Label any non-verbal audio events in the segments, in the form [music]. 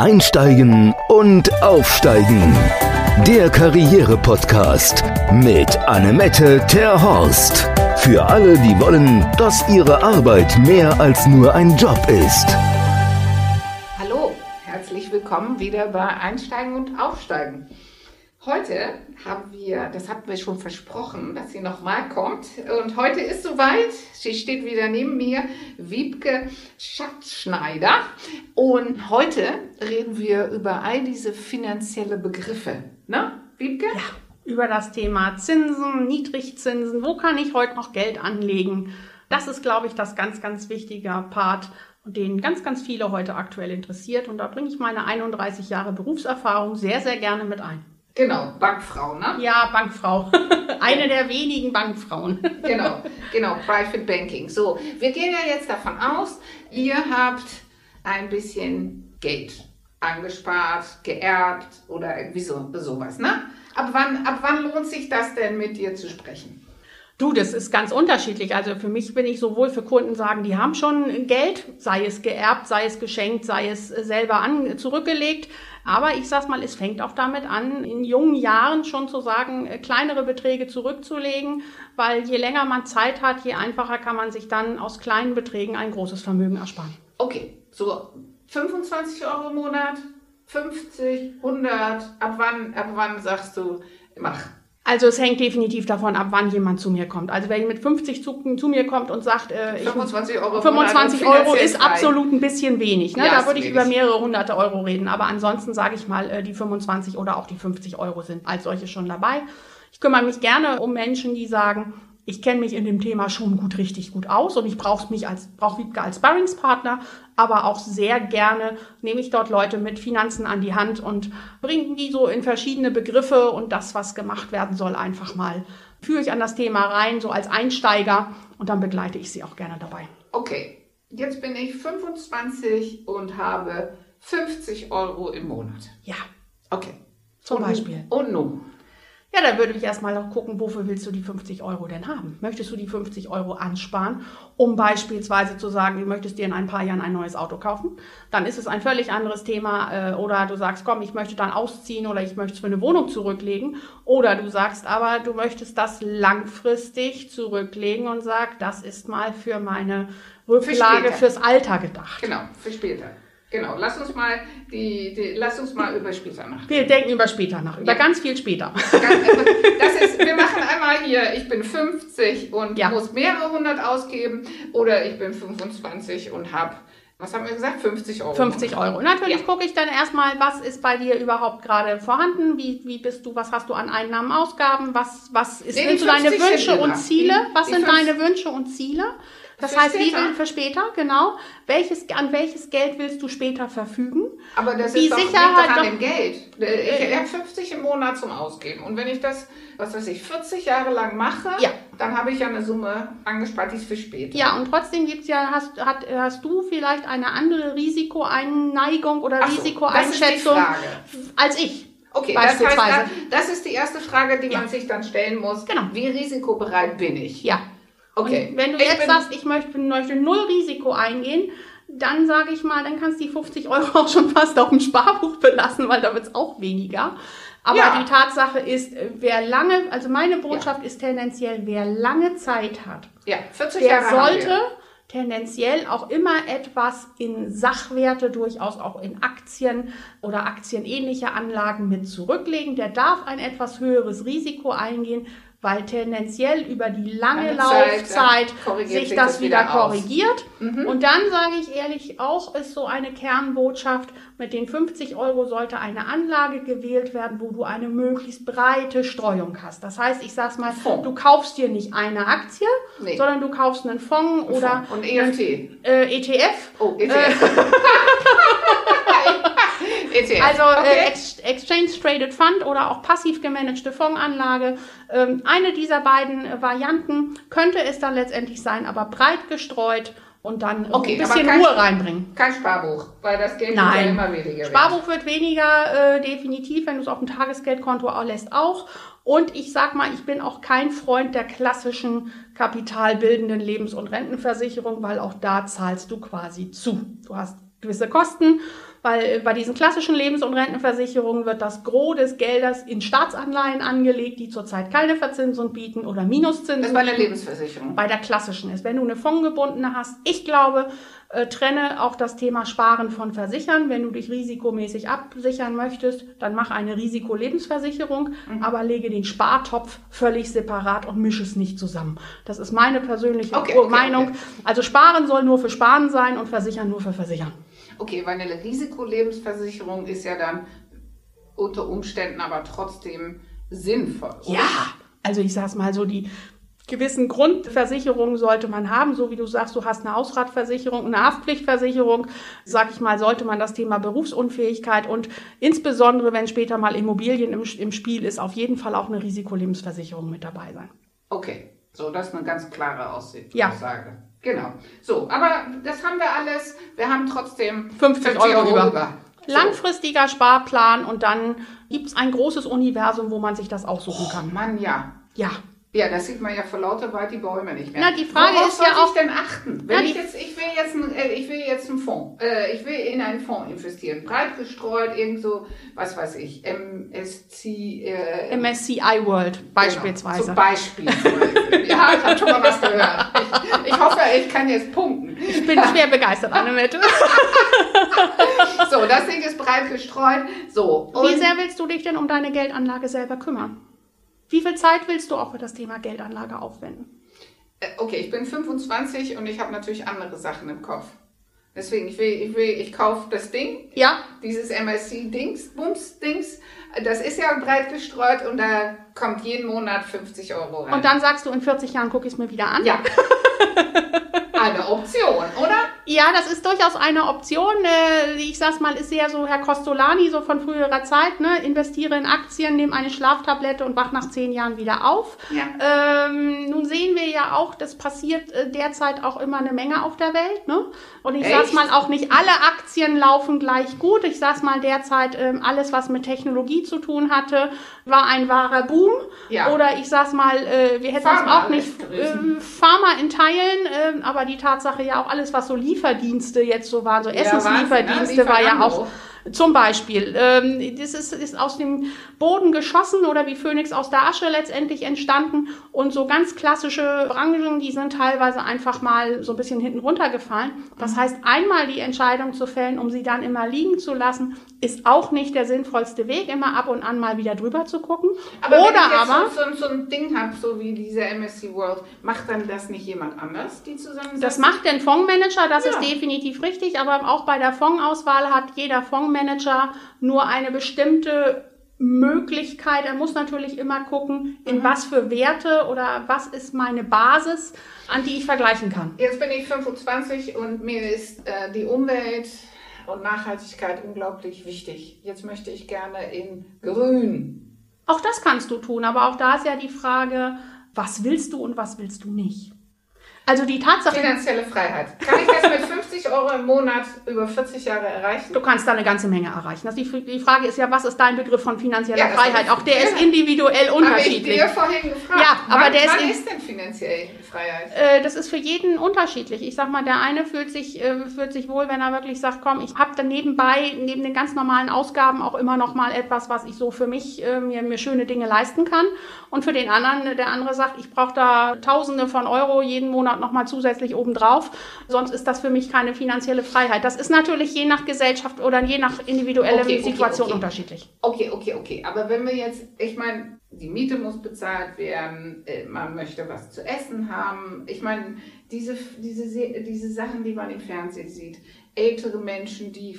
Einsteigen und Aufsteigen. Der Karriere-Podcast mit Annemette Terhorst. Für alle, die wollen, dass ihre Arbeit mehr als nur ein Job ist. Hallo, herzlich willkommen wieder bei Einsteigen und Aufsteigen. Heute haben wir, das hatten wir schon versprochen, dass sie nochmal kommt. Und heute ist soweit. Sie steht wieder neben mir, Wiebke Schatzschneider. Und heute reden wir über all diese finanzielle Begriffe. Ne, Wiebke? Ja, über das Thema Zinsen, Niedrigzinsen. Wo kann ich heute noch Geld anlegen? Das ist, glaube ich, das ganz, ganz wichtige Part den ganz, ganz viele heute aktuell interessiert. Und da bringe ich meine 31 Jahre Berufserfahrung sehr, sehr gerne mit ein. Genau, Bankfrau, ne? Ja, Bankfrau. [laughs] Eine der wenigen Bankfrauen. [laughs] genau, genau, Private Banking. So, wir gehen ja jetzt davon aus, ihr habt ein bisschen Geld angespart, geerbt oder irgendwie so, sowas, ne? Ab wann, ab wann lohnt sich das denn mit dir zu sprechen? Du, das ist ganz unterschiedlich. Also für mich bin ich sowohl für Kunden sagen, die haben schon Geld, sei es geerbt, sei es geschenkt, sei es selber an, zurückgelegt. Aber ich sag's mal, es fängt auch damit an, in jungen Jahren schon zu sagen, äh, kleinere Beträge zurückzulegen, weil je länger man Zeit hat, je einfacher kann man sich dann aus kleinen Beträgen ein großes Vermögen ersparen. Okay, so 25 Euro im Monat, 50, 100, ab wann, ab wann sagst du, mach? Also es hängt definitiv davon ab, wann jemand zu mir kommt. Also wenn mit 50 zu, zu mir kommt und sagt, äh, 25 Euro, 25 Euro ist frei. absolut ein bisschen wenig. Ne? Ja, da würde ich über mehrere hunderte Euro reden. Aber ansonsten sage ich mal, äh, die 25 oder auch die 50 Euro sind als solche schon dabei. Ich kümmere mich gerne um Menschen, die sagen, ich kenne mich in dem Thema schon gut, richtig gut aus und ich brauche mich als, brauche Wiebke als Sparringspartner, aber auch sehr gerne nehme ich dort Leute mit Finanzen an die Hand und bringe die so in verschiedene Begriffe und das, was gemacht werden soll, einfach mal führe ich an das Thema rein, so als Einsteiger und dann begleite ich sie auch gerne dabei. Okay, jetzt bin ich 25 und habe 50 Euro im Monat. Ja. Okay. Zum und, Beispiel. Und nun? Ja, dann würde ich erstmal noch gucken, wofür willst du die 50 Euro denn haben? Möchtest du die 50 Euro ansparen, um beispielsweise zu sagen, du möchtest dir in ein paar Jahren ein neues Auto kaufen? Dann ist es ein völlig anderes Thema. Äh, oder du sagst, komm, ich möchte dann ausziehen oder ich möchte es für eine Wohnung zurücklegen. Oder du sagst aber, du möchtest das langfristig zurücklegen und sagst, das ist mal für meine Rücklage für fürs Alter gedacht. Genau, für später. Genau, lass uns mal die, die, lass uns mal über später nach. Wir denken über später nach, über ja. ganz viel später. [laughs] das ist, wir machen einmal hier, ich bin 50 und ja. muss mehrere hundert ausgeben oder ich bin 25 und habe was haben wir gesagt? 50 Euro. 50 Euro. Natürlich ja. gucke ich dann erstmal, was ist bei dir überhaupt gerade vorhanden? Wie, wie bist du, was hast du an Einnahmen, Ausgaben? Was, was ist, nee, sind deine Wünsche und Ziele? Die, was die sind deine Wünsche und Ziele? Das für heißt, später. wie will für später, genau. Welches, an welches Geld willst du später verfügen? Aber das ist doch Sicherheit nicht an dem Geld. Ich äh, habe 50 im Monat zum Ausgeben. Und wenn ich das, was weiß ich, 40 Jahre lang mache, ja. dann habe ich ja eine Summe angespart, die ist für später. Ja, und trotzdem gibt's ja, hast, hat, hast du vielleicht eine andere Risikoeinneigung oder so, Risikoeinschätzung als ich? Okay, das heißt, das ist die erste Frage, die ja. man sich dann stellen muss. Genau. Wie risikobereit bin ich? Ja. Okay. Und wenn du ich jetzt sagst, ich möchte, möchte null Risiko eingehen, dann sage ich mal, dann kannst du die 50 Euro [laughs] auch schon fast auf dem Sparbuch belassen, weil da wird es auch weniger. Aber ja. die Tatsache ist, wer lange, also meine Botschaft ja. ist tendenziell, wer lange Zeit hat, ja, 40 der Jahre sollte tendenziell auch immer etwas in Sachwerte, durchaus auch in Aktien oder aktienähnliche Anlagen mit zurücklegen. Der darf ein etwas höheres Risiko eingehen, weil tendenziell über die lange, Laufzeit Zeit, sich, sich das, wieder, wieder korrigiert. Mhm. Und dann sage ich ehrlich auch, ist so eine Kernbotschaft, mit den 50 Euro sollte eine Anlage gewählt werden, wo du eine möglichst breite Streuung hast. Das heißt, ich sag's mal, Fonds. du kaufst dir nicht eine Aktie, nee. sondern du kaufst einen Fonds oder Fonds. Und EFT. Äh, ETF. Oh, ETF. Äh, [laughs] ETF. Also äh, okay. äh, Ex Exchange Traded Fund oder auch passiv gemanagte Fondsanlage. Ähm, eine dieser beiden äh, Varianten könnte es dann letztendlich sein, aber breit gestreut und dann okay, ein bisschen kein, Ruhe reinbringen. Kein Sparbuch, weil das Geld Nein. wird immer weniger. Sparbuch wird weniger, äh, definitiv, wenn du es auf dem Tagesgeldkonto auch lässt, auch. Und ich sag mal, ich bin auch kein Freund der klassischen kapitalbildenden Lebens- und Rentenversicherung, weil auch da zahlst du quasi zu. Du hast gewisse Kosten weil bei diesen klassischen Lebens- und Rentenversicherungen wird das Gros des Geldes in Staatsanleihen angelegt, die zurzeit keine Verzinsung bieten oder Minuszinsen. Das ist bei der Lebensversicherung. Bei der klassischen ist. Wenn du eine fondgebundene hast, ich glaube, äh, trenne auch das Thema Sparen von Versichern. Wenn du dich risikomäßig absichern möchtest, dann mach eine Risikolebensversicherung, mhm. aber lege den Spartopf völlig separat und mische es nicht zusammen. Das ist meine persönliche okay, okay, Meinung. Okay. Also Sparen soll nur für Sparen sein und Versichern nur für Versichern. Okay, weil eine Risikolebensversicherung ist ja dann unter Umständen aber trotzdem sinnvoll. Oder? Ja, also ich sag's mal so, die gewissen Grundversicherungen sollte man haben, so wie du sagst, du hast eine Hausratversicherung, eine Haftpflichtversicherung, sag ich mal, sollte man das Thema Berufsunfähigkeit und insbesondere, wenn später mal Immobilien im, im Spiel ist, auf jeden Fall auch eine Risikolebensversicherung mit dabei sein. Okay, so das ist eine ganz klare Aussicht, ja. Aussage. Genau. So, aber das haben wir alles. Wir haben trotzdem 50, 50 Euro, Euro über. über. Langfristiger Sparplan und dann gibt es ein großes Universum, wo man sich das aussuchen kann. Oh Mann, ja. Ja. Ja, das sieht man ja vor lauter weit die Bäume nicht mehr. Na, die Frage Worauf ist ja soll auch, ich denn achten? Wenn ich jetzt, ich will jetzt, ein, äh, ich will jetzt einen Fonds, äh, ich will in einen Fonds investieren, breit gestreut, irgend so, was weiß ich, MSC, äh, MSCI World genau, beispielsweise. Genau, zum Beispiel. ja, ich habe schon mal was gehört. Ich, ich, hoffe, ich kann jetzt punkten. Ich bin schwer begeistert, [laughs] Annemette. so, das Ding ist breit gestreut. So. Wie sehr willst du dich denn um deine Geldanlage selber kümmern? Wie viel Zeit willst du auch für das Thema Geldanlage aufwenden? Äh, okay, ich bin 25 und ich habe natürlich andere Sachen im Kopf. Deswegen, ich will, ich will, ich kaufe das Ding. Ja. Dieses MSC-Dings, Bums-Dings. Das ist ja breit gestreut und da kommt jeden Monat 50 Euro rein. Und dann sagst du, in 40 Jahren gucke ich es mir wieder an? Ja. [laughs] eine Option, oder? Ja, das ist durchaus eine Option. Äh, ich sag's mal, ist sehr so Herr Costolani, so von früherer Zeit, ne? Investiere in Aktien, nehme eine Schlaftablette und wach nach zehn Jahren wieder auf. Ja. Ähm, nun sehen wir ja auch, das passiert äh, derzeit auch immer eine Menge auf der Welt, ne? Und ich Echt? sag's mal, auch nicht alle Aktien laufen gleich gut. Ich sag's mal, derzeit ähm, alles, was mit Technologie zu tun hatte, war ein wahrer Boom. Ja. Oder ich sag's mal, äh, wir hätten es auch nicht Pharma in Teilen, äh, aber die Tatsache ja auch alles, was so Lieferdienste jetzt so waren, so ja, Essenslieferdienste, war ja auch zum Beispiel, ähm, das ist, ist aus dem Boden geschossen oder wie Phönix aus der Asche letztendlich entstanden. Und so ganz klassische Branchen, die sind teilweise einfach mal so ein bisschen hinten runtergefallen. Das heißt, einmal die Entscheidung zu fällen, um sie dann immer liegen zu lassen, ist auch nicht der sinnvollste Weg, immer ab und an mal wieder drüber zu gucken. Aber Oder wenn ich aber, so, so, so ein Ding habe, so wie diese MSC World, macht dann das nicht jemand anders, die zusammen Das macht den Fondsmanager, das ja. ist definitiv richtig, aber auch bei der Fondsauswahl hat jeder Fondsmanager nur eine bestimmte Möglichkeit. Er muss natürlich immer gucken, in mhm. was für Werte oder was ist meine Basis, an die ich vergleichen kann. Jetzt bin ich 25 und mir ist äh, die Umwelt und Nachhaltigkeit unglaublich wichtig. Jetzt möchte ich gerne in Grün. Auch das kannst du tun, aber auch da ist ja die Frage, was willst du und was willst du nicht? Also die Tatsache. Finanzielle Freiheit. Kann ich das mit 50 Euro im Monat über 40 Jahre erreichen? Du kannst da eine ganze Menge erreichen. Das die, die Frage ist ja, was ist dein Begriff von finanzieller ja, Freiheit? Auch der ist individuell unterschiedlich. Habe ich dir vorhin gefragt. Ja, aber wann, der ist, wann ist denn finanzielle Freiheit? Äh, das ist für jeden unterschiedlich. Ich sag mal, der eine fühlt sich, äh, fühlt sich wohl, wenn er wirklich sagt, komm, ich habe dann nebenbei, neben den ganz normalen Ausgaben auch immer noch mal etwas, was ich so für mich, äh, mir, mir schöne Dinge leisten kann. Und für den anderen, der andere sagt, ich brauche da Tausende von Euro jeden Monat noch mal zusätzlich obendrauf. Sonst ist das für mich keine finanzielle Freiheit. Das ist natürlich je nach Gesellschaft oder je nach individueller okay, Situation okay. unterschiedlich. Okay, okay, okay. Aber wenn wir jetzt, ich meine, die Miete muss bezahlt werden, äh, man möchte was zu essen haben. Ich meine, diese, diese, diese Sachen, die man im Fernsehen sieht, ältere Menschen, die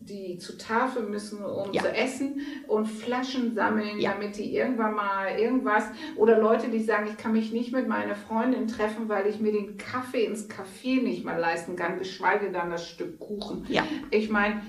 die zu Tafel müssen, um ja. zu essen und Flaschen sammeln, ja. damit die irgendwann mal irgendwas oder Leute, die sagen, ich kann mich nicht mit meiner Freundin treffen, weil ich mir den Kaffee ins Café nicht mal leisten kann, geschweige dann das Stück Kuchen. Ja. Ich meine,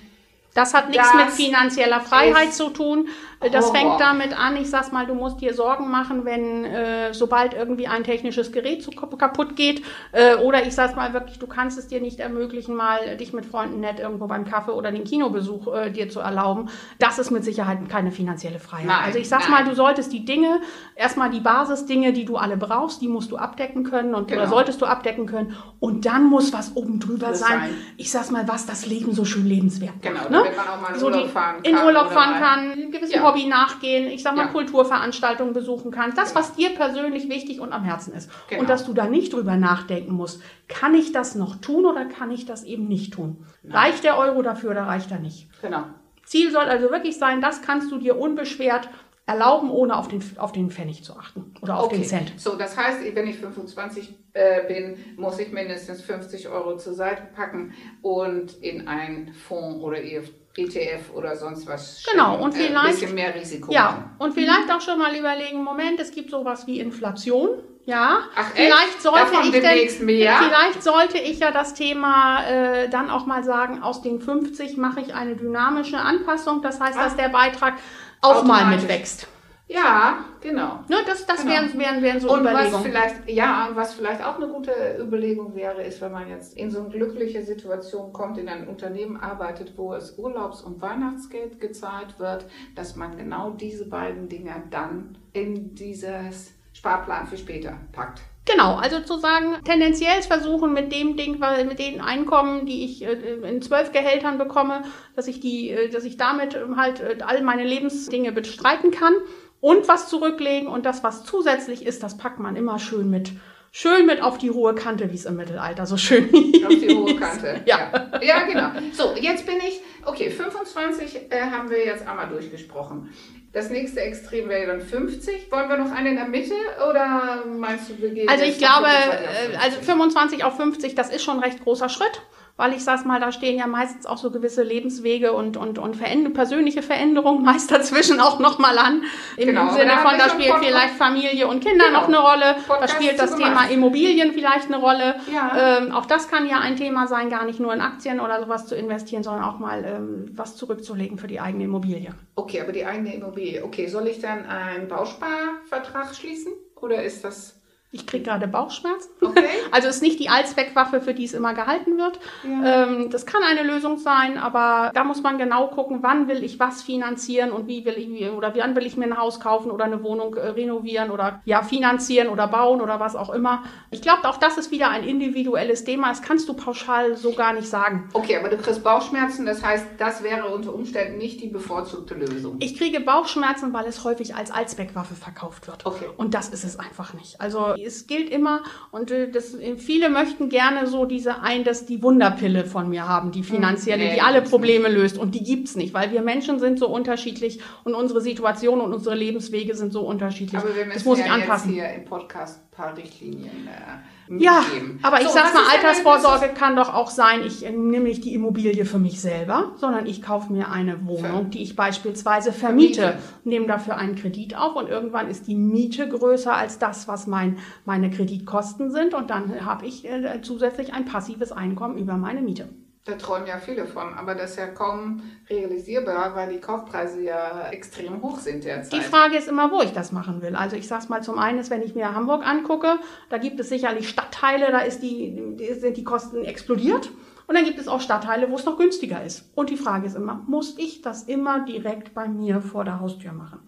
das hat nichts das mit finanzieller Freiheit zu tun. Das Horror. fängt damit an, ich sag's mal, du musst dir Sorgen machen, wenn äh, sobald irgendwie ein technisches Gerät zu, kaputt geht. Äh, oder ich sag's mal wirklich, du kannst es dir nicht ermöglichen, mal dich mit Freunden nett irgendwo beim Kaffee oder den Kinobesuch äh, dir zu erlauben. Das ist mit Sicherheit keine finanzielle Freiheit. Nein, also ich sag's nein. mal, du solltest die Dinge, erstmal die Basisdinge, die du alle brauchst, die musst du abdecken können und genau. oder solltest du abdecken können. Und dann muss was oben drüber sein. sein. Ich sag's mal, was das Leben so schön lebenswert Genau. Ne? Wenn man auch mal in so Urlaub fahren kann. in Urlaub fahren kann, einem gewissen Ja. Hobby nachgehen, ich sag mal Ja. Kulturveranstaltungen besuchen kann. Das, was dir persönlich wichtig und am Herzen ist. Genau. Und dass du da nicht drüber nachdenken musst, kann ich das noch tun oder kann ich das eben nicht tun? Reicht der Euro dafür oder reicht er nicht? Genau. Ziel soll also wirklich sein, das kannst du dir unbeschwert erlauben, ohne auf den, auf den Pfennig zu achten oder auf den Cent. So, das heißt, wenn ich 25 äh, bin, muss ich mindestens 50 Euro zur Seite packen und in einen Fonds oder ETF oder sonst was Genau, und Äh, vielleicht- ein bisschen mehr Risiko Ja, machen. und vielleicht auch schon mal überlegen, Moment, es gibt sowas wie Inflation. Ja, Ach, echt? vielleicht sollte Davon ich denn, mehr? vielleicht sollte ich ja das Thema äh, dann auch mal sagen, aus den 50 mache ich eine dynamische Anpassung. Das heißt, Ah. dass der Beitrag auch mal mitwächst. Ja, genau. Ne, das das Genau. wären, wären, wären so Und was Überlegungen. vielleicht, ja, was vielleicht auch eine gute Überlegung wäre, ist, wenn man jetzt in so eine glückliche Situation kommt, in ein Unternehmen arbeitet, wo es Urlaubs- und Weihnachtsgeld gezahlt wird, dass man genau diese beiden Dinger dann in dieses Sparplan für später packt. Genau, also zu sagen, tendenziell versuchen mit dem Ding, weil mit den Einkommen, die ich äh, in zwölf Gehältern bekomme, dass ich die, äh, dass ich damit ähm, halt äh, all meine Lebensdinge bestreiten kann und was zurücklegen und das, was zusätzlich ist, das packt man immer schön mit, schön mit auf die hohe Kante, wie es im Mittelalter so schön [laughs] Auf die hohe Kante. [laughs] Ja. ja. Ja, genau. So, jetzt bin ich, okay, 25 äh, haben wir jetzt einmal durchgesprochen. Das nächste Extrem wäre dann 50. Wollen wir noch einen in der Mitte oder meinst du, wir gehen Also ich glaube, 25 auf äh, also 25 auf 50, das ist schon ein recht großer Schritt, weil ich sag's mal, da stehen ja meistens auch so gewisse Lebenswege und, und, und Veränder persönliche Veränderungen [laughs] meist dazwischen auch nochmal an. Im, Genau, Sinne da von, da spielt Podcast- vielleicht Familie und Kinder Genau. noch eine Rolle, da Podcast spielt das Thema gemacht. Immobilien vielleicht eine Rolle. Ja. Ähm, auch das kann ja ein Thema sein, gar nicht nur in Aktien oder sowas zu investieren, sondern auch mal ähm, was zurückzulegen für die eigene Immobilie. Okay, aber die eigene Immobilie. Okay, soll ich dann einen Bausparvertrag schließen? Oder ist das. Ich kriege gerade Bauchschmerzen. Okay. [laughs] Also ist nicht die Allzweckwaffe, für die es immer gehalten wird. Ja. Ähm, das kann eine Lösung sein, aber da muss man genau gucken, wann will ich was finanzieren und wie will ich oder wann will ich mir ein Haus kaufen oder eine Wohnung äh, renovieren oder ja finanzieren oder bauen oder was auch immer. Ich glaube, auch das ist wieder ein individuelles Thema. Das kannst du pauschal so gar nicht sagen. Okay, aber du kriegst Bauchschmerzen, das heißt, das wäre unter Umständen nicht die bevorzugte Lösung. Ich kriege Bauchschmerzen, weil es häufig als Allzweckwaffe verkauft wird. Okay. Und das ist es einfach nicht. Also es gilt immer und äh, das, viele möchten gerne so diese ein, dass die Wunderpille von mir haben, die finanzielle, nee, die alle Probleme löst. Und die gibt's nicht, weil wir Menschen sind so unterschiedlich und unsere Situation und unsere Lebenswege sind so unterschiedlich. Aber wir das müssen muss ja ich anpassen. jetzt hier im Podcast ein paar Richtlinien äh, Ja, mitgeben. aber ich So, sag's was mal, Altersvorsorge kann doch auch sein, ich äh, nehme nicht die Immobilie für mich selber, sondern ich kaufe mir eine Wohnung, die ich beispielsweise vermiete, Vermiete. nehme dafür einen Kredit auf und irgendwann ist die Miete größer als das, was mein, meine Kreditkosten sind und dann habe ich äh, zusätzlich ein passives Einkommen über meine Miete. Da träumen ja viele von, aber das ist ja kaum realisierbar, weil die Kaufpreise ja extrem hoch sind derzeit. Die Frage ist immer, wo ich das machen will. Also ich sag's mal zum einen, ist, wenn ich mir Hamburg angucke, da gibt es sicherlich Stadtteile, da die, sind die Kosten explodiert. Und dann gibt es auch Stadtteile, wo es noch günstiger ist. Und die Frage ist immer, muss ich das immer direkt bei mir vor der Haustür machen?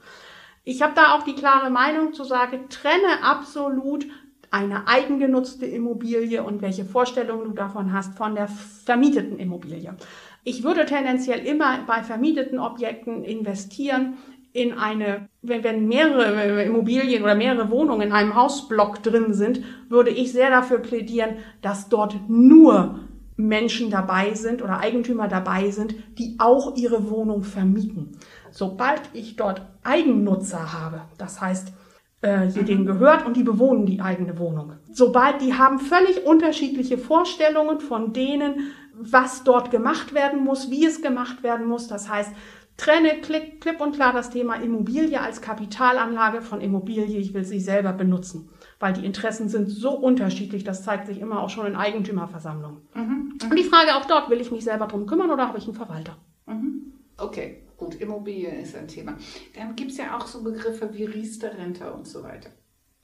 Ich habe da auch die klare Meinung zu sagen, trenne absolut eine eigengenutzte Immobilie und welche Vorstellungen du davon hast von der vermieteten Immobilie. Ich würde tendenziell immer bei vermieteten Objekten investieren in eine, wenn, mehrere Immobilien oder mehrere Wohnungen in einem Hausblock drin sind, würde ich sehr dafür plädieren, dass dort nur Menschen dabei sind oder Eigentümer dabei sind, die auch ihre Wohnung vermieten. Sobald ich dort Eigennutzer habe, das heißt, äh, hier denen gehört und die bewohnen die eigene Wohnung. Sobald die haben völlig unterschiedliche Vorstellungen von denen, was dort gemacht werden muss, wie es gemacht werden muss. Das heißt, trenne klipp, klipp und klar das Thema Immobilie als Kapitalanlage von Immobilie. Ich will sie selber benutzen, weil die Interessen sind so unterschiedlich. Das zeigt sich immer auch schon in Eigentümerversammlungen. Und die Frage auch dort, will ich mich selber drum kümmern oder habe ich einen Verwalter? Okay, gut, Immobilien ist ein Thema. Dann gibt es ja auch so Begriffe wie Riester-Rente und so weiter.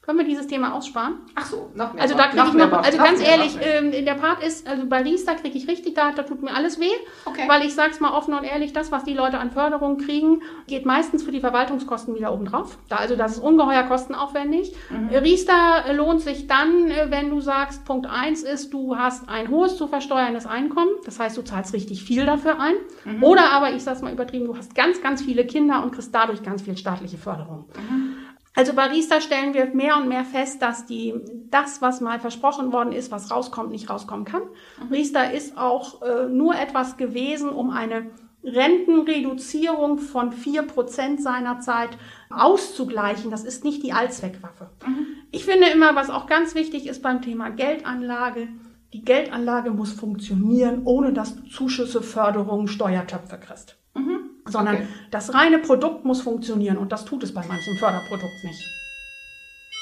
Können wir dieses Thema aussparen? Ach so, noch mehr. Also da kriege ich noch, also noch ganz mehr ehrlich, ähm, in der Part ist, also bei Riester kriege ich richtig, da, da tut mir alles weh, Okay. weil ich sag's mal offen und ehrlich, das, was die Leute an Förderung kriegen, geht meistens für die Verwaltungskosten wieder oben drauf. Da, also das ist ungeheuer kostenaufwendig. Mhm. Riester äh, lohnt sich dann, äh, wenn du sagst, Punkt eins ist, du hast ein hohes zu versteuerndes Einkommen, das heißt, du zahlst richtig viel dafür ein. Mhm. Oder aber, ich sag's mal übertrieben, du hast ganz, ganz viele Kinder und kriegst dadurch ganz viel staatliche Förderung. Also bei Riester stellen wir mehr und mehr fest, dass die, das, was mal versprochen worden ist, was rauskommt, nicht rauskommen kann. Riester ist auch äh, nur etwas gewesen, um eine Rentenreduzierung von 4% seinerzeit auszugleichen. Das ist nicht die Allzweckwaffe. Ich finde immer, was auch ganz wichtig ist beim Thema Geldanlage, die Geldanlage muss funktionieren, ohne dass du Zuschüsse, Förderungen, Steuertöpfe kriegst. Sondern Okay. das reine Produkt muss funktionieren und das tut es bei manchem Förderprodukt nicht.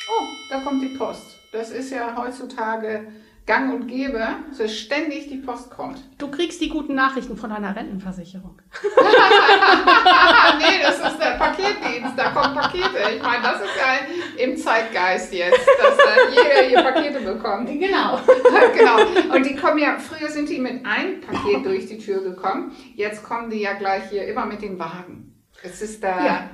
Oh, da kommt die Post. Das ist ja heutzutage gang und gäbe, dass ständig die Post kommt. Du kriegst die guten Nachrichten von deiner Rentenversicherung. [laughs] Nee, das ist der Paketdienst, da kommen Pakete. Ich meine, das ist ja im Zeitgeist jetzt, dass äh, jeder hier Pakete bekommt. [laughs] Genau. genau. Und die kommen ja, früher sind die mit einem Paket durch die Tür gekommen. Jetzt kommen die ja gleich hier immer mit den Wagen. Es ist da Ja.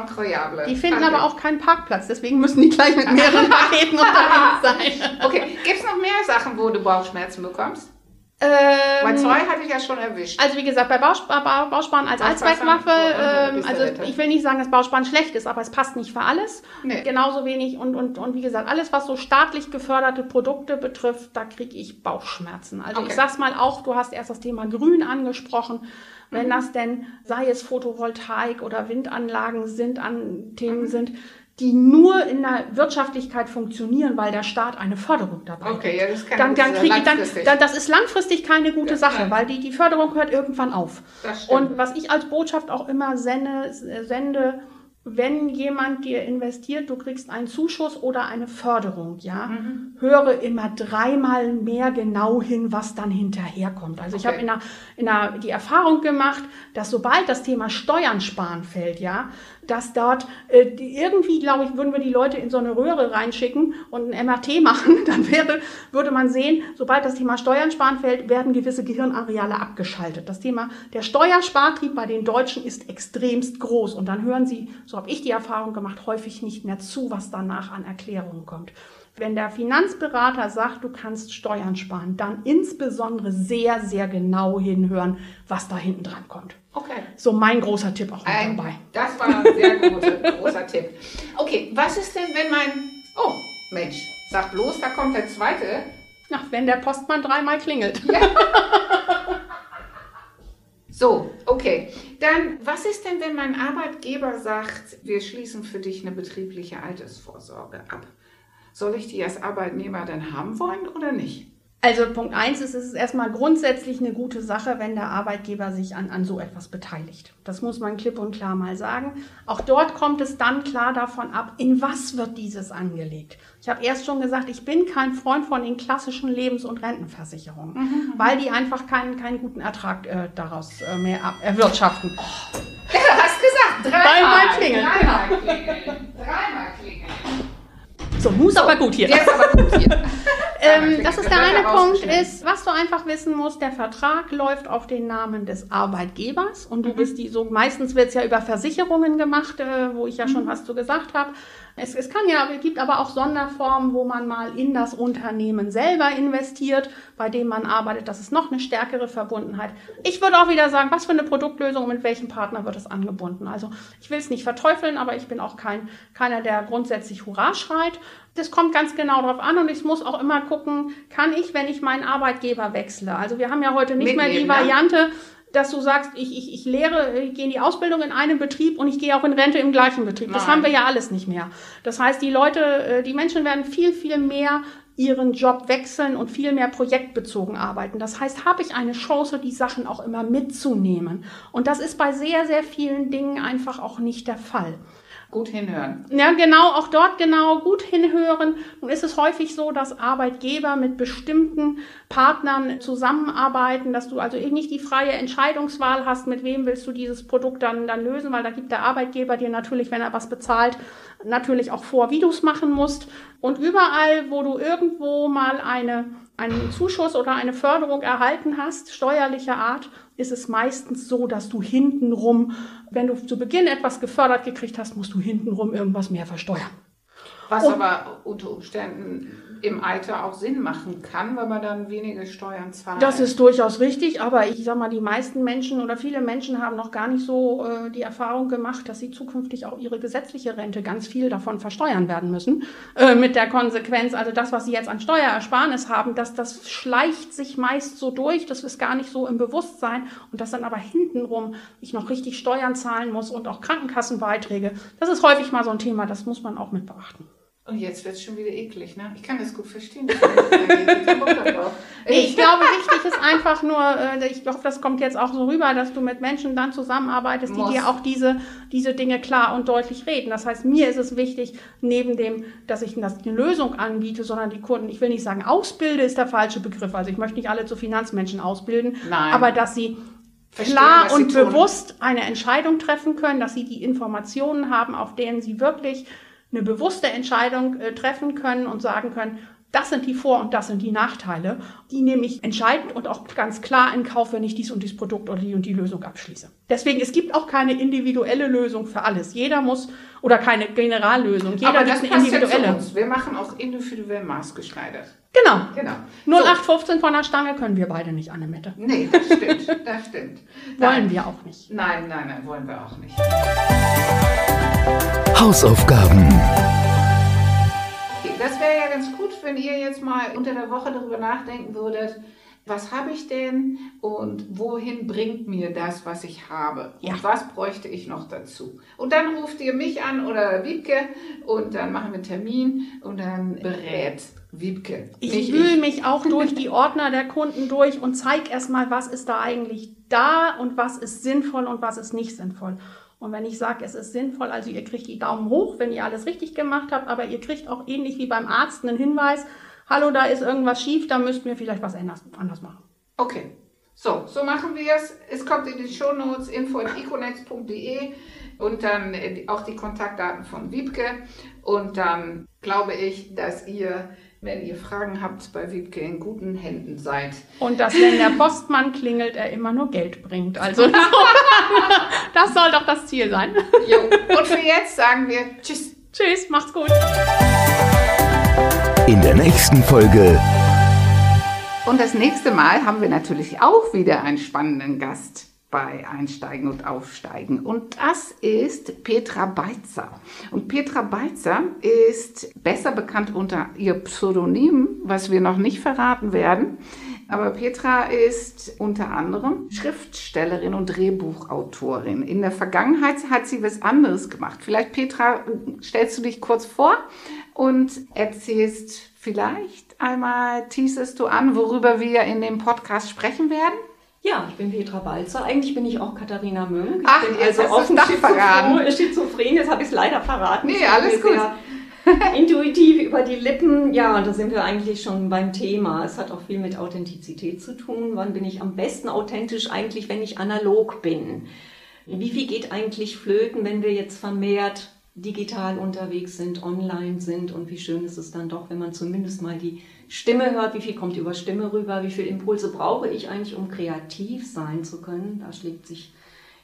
incroyable. Die finden Wirklich. aber auch keinen Parkplatz, deswegen müssen die gleich mit mehreren [laughs] Paketen unterwegs sein. Okay, gibt es noch mehr Sachen, wo du Bauchschmerzen bekommst? Ähm, Bei zwei hatte ich ja schon erwischt. Also wie gesagt, bei Bausp Bau- Bausparen als Allzweckwaffe, oh, ähm, also ich will nicht sagen, dass Bausparen schlecht ist, aber es passt nicht für alles. Nee. Genauso wenig und, und, und wie gesagt, alles, was so staatlich geförderte Produkte betrifft, da kriege ich Bauchschmerzen. Also Okay. ich sag's mal auch, du hast erst das Thema Grün angesprochen. Mhm. Wenn das denn, sei es Photovoltaik oder Windanlagen sind, an Themen Mhm. sind, die nur in der Wirtschaftlichkeit funktionieren, weil der Staat eine Förderung dabei Okay, gibt. ja, das kann dann, dann kriege ich dann, langfristig. dann, das ist langfristig keine gute Ja, Sache, ja. weil die, die Förderung hört irgendwann auf. Und was ich als Botschaft auch immer sende, sende, wenn jemand dir investiert, du kriegst einen Zuschuss oder eine Förderung, ja, Mhm. höre immer dreimal mehr genau hin, was dann hinterherkommt. Also ich Okay. habe in der, in der, die Erfahrung gemacht, dass sobald das Thema Steuern sparen fällt, ja, dass dort äh, irgendwie, glaube ich, würden wir die Leute in so eine Röhre reinschicken und ein MRT [laughs] machen, dann wäre, würde man sehen, sobald das Thema Steuern sparen fällt, werden gewisse Gehirnareale abgeschaltet. Das Thema der Steuerspartrieb bei den Deutschen ist extremst groß und dann hören sie, so habe ich die Erfahrung gemacht, häufig nicht mehr zu, was danach an Erklärungen kommt. Wenn der Finanzberater sagt, du kannst Steuern sparen, dann insbesondere sehr, sehr genau hinhören, was da hinten dran kommt. Okay. So mein großer Tipp auch mit Ein, dabei. das war ein sehr großer, [laughs] großer Tipp. Okay, was ist denn, wenn mein... Oh, Mensch, sag bloß, da kommt der zweite. Ach, wenn der Postmann dreimal klingelt. So, okay. Dann, was ist denn, wenn mein Arbeitgeber sagt, wir schließen für dich eine betriebliche Altersvorsorge ab? Soll ich die als Arbeitnehmer dann haben wollen oder nicht? Also Punkt eins ist, es ist erstmal grundsätzlich eine gute Sache, wenn der Arbeitgeber sich an, an so etwas beteiligt. Das muss man klipp und klar mal sagen. Auch dort kommt es dann klar davon ab, in was wird dieses angelegt. Ich habe erst schon gesagt, ich bin kein Freund von den klassischen Lebens- und Rentenversicherungen, weil die einfach keinen, keinen guten Ertrag äh, daraus äh, mehr erwirtschaften. Ja, [laughs] hast gesagt, dreimal, klingeln. Dreimal klingeln. Dreimal. So, muss aber gut hier. Jetzt aber gut hier. [laughs] Ähm, das ist der eine Punkt, ist, was du einfach wissen musst, der Vertrag läuft auf den Namen des Arbeitgebers und du bist die so, meistens wird es ja über Versicherungen gemacht, äh, wo ich ja schon was zu gesagt habe. Es, es kann ja, es gibt aber auch Sonderformen, wo man mal in das Unternehmen selber investiert, bei dem man arbeitet. Das ist noch eine stärkere Verbundenheit. Ich würde auch wieder sagen, was für eine Produktlösung und mit welchem Partner wird es angebunden. Also ich will es nicht verteufeln, aber ich bin auch kein, keiner, der grundsätzlich Hurra schreit. Das kommt ganz genau drauf an und ich muss auch immer gucken, kann ich, wenn ich meinen Arbeitgeber wechsle. Also wir haben ja heute nicht mehr die Mitnehmen, ne? Variante, dass du sagst, ich, ich, ich lehre, ich gehe in die Ausbildung in einem Betrieb und ich gehe auch in Rente im gleichen Betrieb. Das Nein. haben wir ja alles nicht mehr. Das heißt, die Leute, äh, die Menschen werden viel, viel mehr ihren Job wechseln und viel mehr projektbezogen arbeiten. Das heißt, habe ich eine Chance, die Sachen auch immer mitzunehmen. Und das ist bei sehr, sehr vielen Dingen einfach auch nicht der Fall. Gut hinhören. Ja, genau, auch dort genau gut hinhören. Nun ist es häufig so, dass Arbeitgeber mit bestimmten Partnern zusammenarbeiten, dass du also nicht die freie Entscheidungswahl hast, mit wem willst du dieses Produkt dann, dann lösen, weil da gibt der Arbeitgeber dir natürlich, wenn er was bezahlt, natürlich auch vor, wie du es machen musst. Und überall, wo du irgendwo mal eine, einen Zuschuss oder eine Förderung erhalten hast, steuerlicher Art, ist es meistens so, dass du hintenrum, wenn du zu Beginn etwas gefördert gekriegt hast, musst du hintenrum irgendwas mehr versteuern. Was und, aber unter Umständen im Alter auch Sinn machen kann, weil man dann weniger Steuern zahlt. Das ist durchaus richtig, aber ich sag mal, die meisten Menschen oder viele Menschen haben noch gar nicht so äh, die Erfahrung gemacht, dass sie zukünftig auch ihre gesetzliche Rente ganz viel davon versteuern werden müssen. Äh, mit der Konsequenz, also das, was sie jetzt an Steuerersparnis haben, dass das schleicht sich meist so durch, das ist gar nicht so im Bewusstsein und dass dann aber hintenrum ich noch richtig Steuern zahlen muss und auch Krankenkassenbeiträge. Das ist häufig mal so ein Thema, das muss man auch mit beachten. Und jetzt wird es schon wieder eklig, ne? Ich kann das gut verstehen. [laughs] ich, ich glaube, wichtig ist einfach nur, äh, ich hoffe, das kommt jetzt auch so rüber, dass du mit Menschen dann zusammenarbeitest, die Muss. dir auch diese, diese Dinge klar und deutlich reden. Das heißt, mir ist es wichtig, neben dem, dass ich eine Lösung anbiete, sondern die Kunden, ich will nicht sagen, ausbilde ist der falsche Begriff. Also ich möchte nicht alle zu Finanzmenschen ausbilden, Nein. aber dass sie Verstehen, klar und bewusst eine Entscheidung treffen können, dass sie die Informationen haben, auf denen sie wirklich eine bewusste Entscheidung äh, treffen können und sagen können, das sind die Vor- und das sind die Nachteile. Die nehme ich entscheidend und auch ganz klar in Kauf, wenn ich dies und dies Produkt oder die und die Lösung abschließe. Deswegen, es gibt auch keine individuelle Lösung für alles. Jeder muss, oder keine Generallösung. Jeder Aber das eine individuelle. Ja uns. Wir machen auch individuell maßgeschneidert. Genau. genau. 0815 von der Stange können wir beide nicht, Annemette. Nee, das stimmt. Das stimmt. [laughs] wollen wir auch nicht. Nein, nein, nein, wollen wir auch nicht. Hausaufgaben. Das wäre ja ganz gut, wenn ihr jetzt mal unter der Woche darüber nachdenken würdet, was habe ich denn und wohin bringt mir das, was ich habe? Ja. Und was bräuchte ich noch dazu? Und dann ruft ihr mich an oder Wiebke und dann machen wir einen Termin und dann berät Wiebke. Ich wühle mich auch durch die Ordner der Kunden durch und zeige erstmal, was ist da eigentlich da und was ist sinnvoll und was ist nicht sinnvoll. Und wenn ich sage, es ist sinnvoll, also ihr kriegt die Daumen hoch, wenn ihr alles richtig gemacht habt, aber ihr kriegt auch ähnlich wie beim Arzt einen Hinweis, hallo, da ist irgendwas schief, da müssten wir vielleicht was anders, machen. Okay. So, so machen wir es. Es kommt in die Shownotes info.econex.de und dann äh, auch die Kontaktdaten von Wiebke. Und dann glaube ich, dass ihr wenn ihr Fragen habt, bei Wiebke in guten Händen seid. Und dass, wenn der [laughs] Postmann klingelt, er immer nur Geld bringt. Also [laughs] das soll doch das Ziel sein. Jo. Und für jetzt sagen wir Tschüss. Tschüss, macht's gut. In der nächsten Folge. Und das nächste Mal haben wir natürlich auch wieder einen spannenden Gast bei Einsteigen und Aufsteigen. Und das ist Petra Beitzer. Und Petra Beitzer ist besser bekannt unter ihr Pseudonym, was wir noch nicht verraten werden. Aber Petra ist unter anderem Schriftstellerin und Drehbuchautorin. In der Vergangenheit hat sie was anderes gemacht. Vielleicht, Petra, stellst du dich kurz vor und erzählst vielleicht einmal, teasest du an, worüber wir in dem Podcast sprechen werden? Ja, ich bin Petra Balzer. Eigentlich bin ich auch Katharina Mönk. Ich Ach, bin also offen schizophren. schizophren. Jetzt habe ich es leider verraten. Nee, alles gut. [laughs] intuitiv über die Lippen. Ja, und da sind wir eigentlich schon beim Thema. Es hat auch viel mit Authentizität zu tun. Wann bin ich am besten authentisch eigentlich, wenn ich analog bin? Wie viel geht eigentlich flöten, wenn wir jetzt vermehrt digital unterwegs sind, online sind und wie schön ist es dann doch, wenn man zumindest mal die Stimme hört, wie viel kommt über Stimme rüber, wie viele Impulse brauche ich eigentlich, um kreativ sein zu können. Da schlägt sich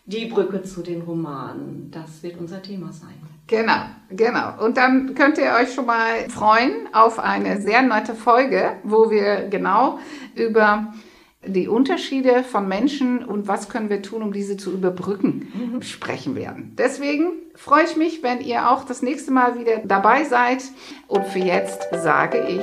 die Brücke zu den Romanen. Das wird unser Thema sein. Genau, genau. Und dann könnt ihr euch schon mal freuen auf eine sehr nette Folge, wo wir genau über die Unterschiede von Menschen und was können wir tun, um diese zu überbrücken, mhm. sprechen werden. Deswegen freue ich mich, wenn ihr auch das nächste Mal wieder dabei seid. Und für jetzt sage ich